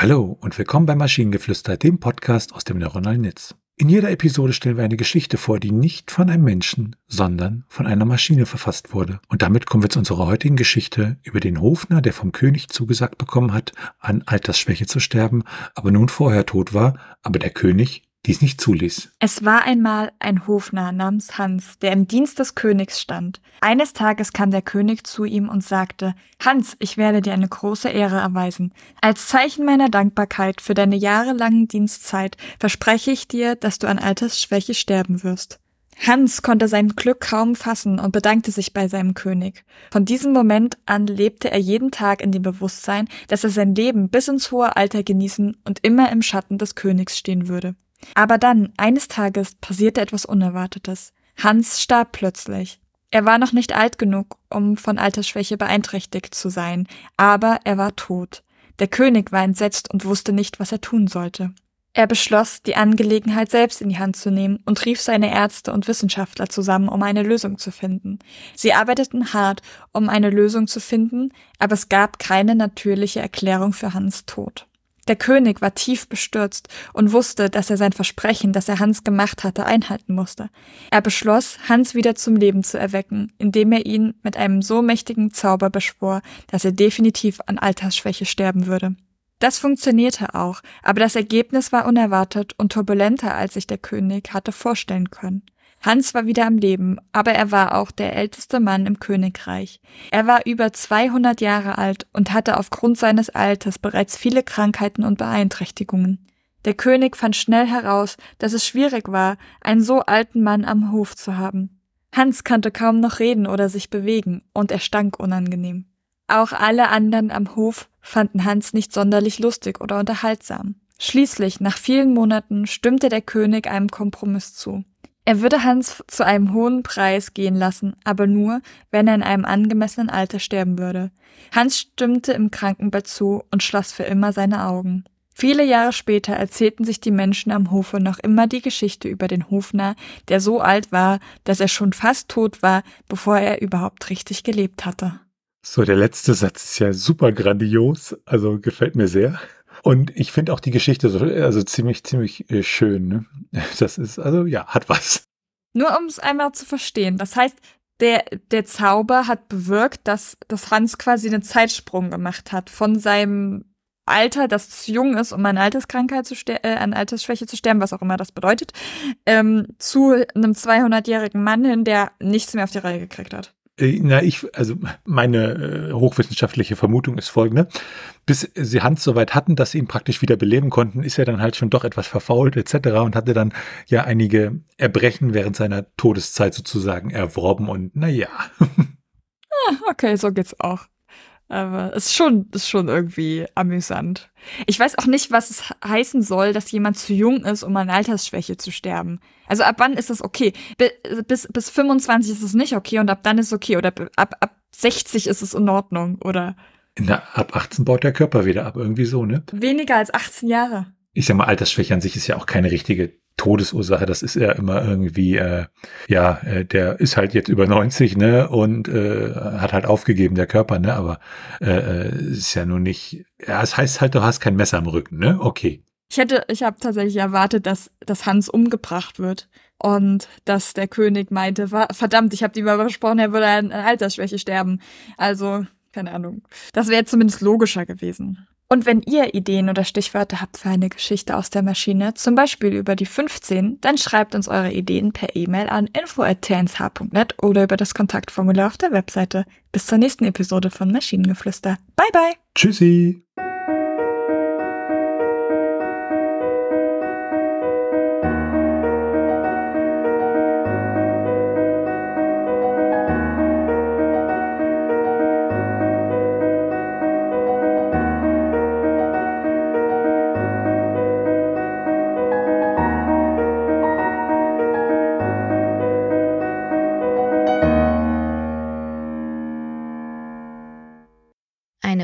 Hallo und willkommen bei Maschinengeflüster, dem Podcast aus dem neuronalen Netz. In jeder Episode stellen wir eine Geschichte vor, die nicht von einem Menschen, sondern von einer Maschine verfasst wurde. Und damit kommen wir zu unserer heutigen Geschichte über den Hofner, der vom König zugesagt bekommen hat, an Altersschwäche zu sterben, aber nun vorher tot war, aber der König dies nicht zuließ. Es war einmal ein Hofnarr namens Hans, der im Dienst des Königs stand. Eines Tages kam der König zu ihm und sagte, Hans, ich werde dir eine große Ehre erweisen. Als Zeichen meiner Dankbarkeit für deine jahrelange Dienstzeit verspreche ich dir, dass du an Altersschwäche sterben wirst. Hans konnte sein Glück kaum fassen und bedankte sich bei seinem König. Von diesem Moment an lebte er jeden Tag in dem Bewusstsein, dass er sein Leben bis ins hohe Alter genießen und immer im Schatten des Königs stehen würde. Aber dann, eines Tages, passierte etwas Unerwartetes. Hans starb plötzlich. Er war noch nicht alt genug, um von Altersschwäche beeinträchtigt zu sein, aber er war tot. Der König war entsetzt und wusste nicht, was er tun sollte. Er beschloss, die Angelegenheit selbst in die Hand zu nehmen und rief seine Ärzte und Wissenschaftler zusammen, um eine Lösung zu finden. Sie arbeiteten hart, um eine Lösung zu finden, aber es gab keine natürliche Erklärung für Hans Tod. Der König war tief bestürzt und wusste, dass er sein Versprechen, das er Hans gemacht hatte, einhalten musste. Er beschloss, Hans wieder zum Leben zu erwecken, indem er ihn mit einem so mächtigen Zauber beschwor, dass er definitiv an Altersschwäche sterben würde. Das funktionierte auch, aber das Ergebnis war unerwartet und turbulenter, als sich der König hatte vorstellen können. Hans war wieder am Leben, aber er war auch der älteste Mann im Königreich. Er war über 200 Jahre alt und hatte aufgrund seines Alters bereits viele Krankheiten und Beeinträchtigungen. Der König fand schnell heraus, dass es schwierig war, einen so alten Mann am Hof zu haben. Hans konnte kaum noch reden oder sich bewegen, und er stank unangenehm. Auch alle anderen am Hof fanden Hans nicht sonderlich lustig oder unterhaltsam. Schließlich, nach vielen Monaten, stimmte der König einem Kompromiss zu. Er würde Hans zu einem hohen Preis gehen lassen, aber nur, wenn er in einem angemessenen Alter sterben würde. Hans stimmte im Krankenbett zu und schloss für immer seine Augen. Viele Jahre später erzählten sich die Menschen am Hofe noch immer die Geschichte über den Hofner, der so alt war, dass er schon fast tot war, bevor er überhaupt richtig gelebt hatte. So, der letzte Satz ist ja super grandios, also gefällt mir sehr. Und ich finde auch die Geschichte so, also ziemlich, ziemlich äh, schön. Ne? Das ist, also ja, hat was. Nur um es einmal zu verstehen. Das heißt, der, der Zauber hat bewirkt, dass, dass Hans quasi einen Zeitsprung gemacht hat von seinem Alter, das zu jung ist, um an Alterskrankheit zu äh, an Altersschwäche zu sterben, was auch immer das bedeutet, ähm, zu einem 200-jährigen Mann hin, der nichts mehr auf die Reihe gekriegt hat. Äh, na, ich, also meine äh, hochwissenschaftliche Vermutung ist folgende. Bis sie Hans so weit hatten, dass sie ihn praktisch wieder beleben konnten, ist er dann halt schon doch etwas verfault etc. und hatte dann ja einige Erbrechen während seiner Todeszeit sozusagen erworben und naja. ah, okay, so geht's auch. Aber es ist schon, ist schon irgendwie amüsant. Ich weiß auch nicht, was es heißen soll, dass jemand zu jung ist, um an Altersschwäche zu sterben. Also ab wann ist das okay? Bis, bis 25 ist es nicht okay und ab dann ist es okay. Oder ab, ab 60 ist es in Ordnung, oder? Na, ab 18 baut der Körper wieder ab, irgendwie so, ne? Weniger als 18 Jahre. Ich sag mal, Altersschwäche an sich ist ja auch keine richtige Todesursache, das ist ja immer irgendwie, äh, ja, äh, der ist halt jetzt über 90, ne, und äh, hat halt aufgegeben, der Körper, ne, aber äh, äh, ist ja nun nicht, ja, es heißt halt, du hast kein Messer im Rücken, ne, okay. Ich hätte, ich habe tatsächlich erwartet, dass, dass Hans umgebracht wird und dass der König meinte, verdammt, ich habe ihm aber versprochen, er würde an Altersschwäche sterben. Also, keine Ahnung. Das wäre zumindest logischer gewesen. Und wenn ihr Ideen oder Stichwörter habt für eine Geschichte aus der Maschine, zum Beispiel über die 15, dann schreibt uns eure Ideen per E-Mail an info.tnsh.net oder über das Kontaktformular auf der Webseite. Bis zur nächsten Episode von Maschinengeflüster. Bye bye! Tschüssi!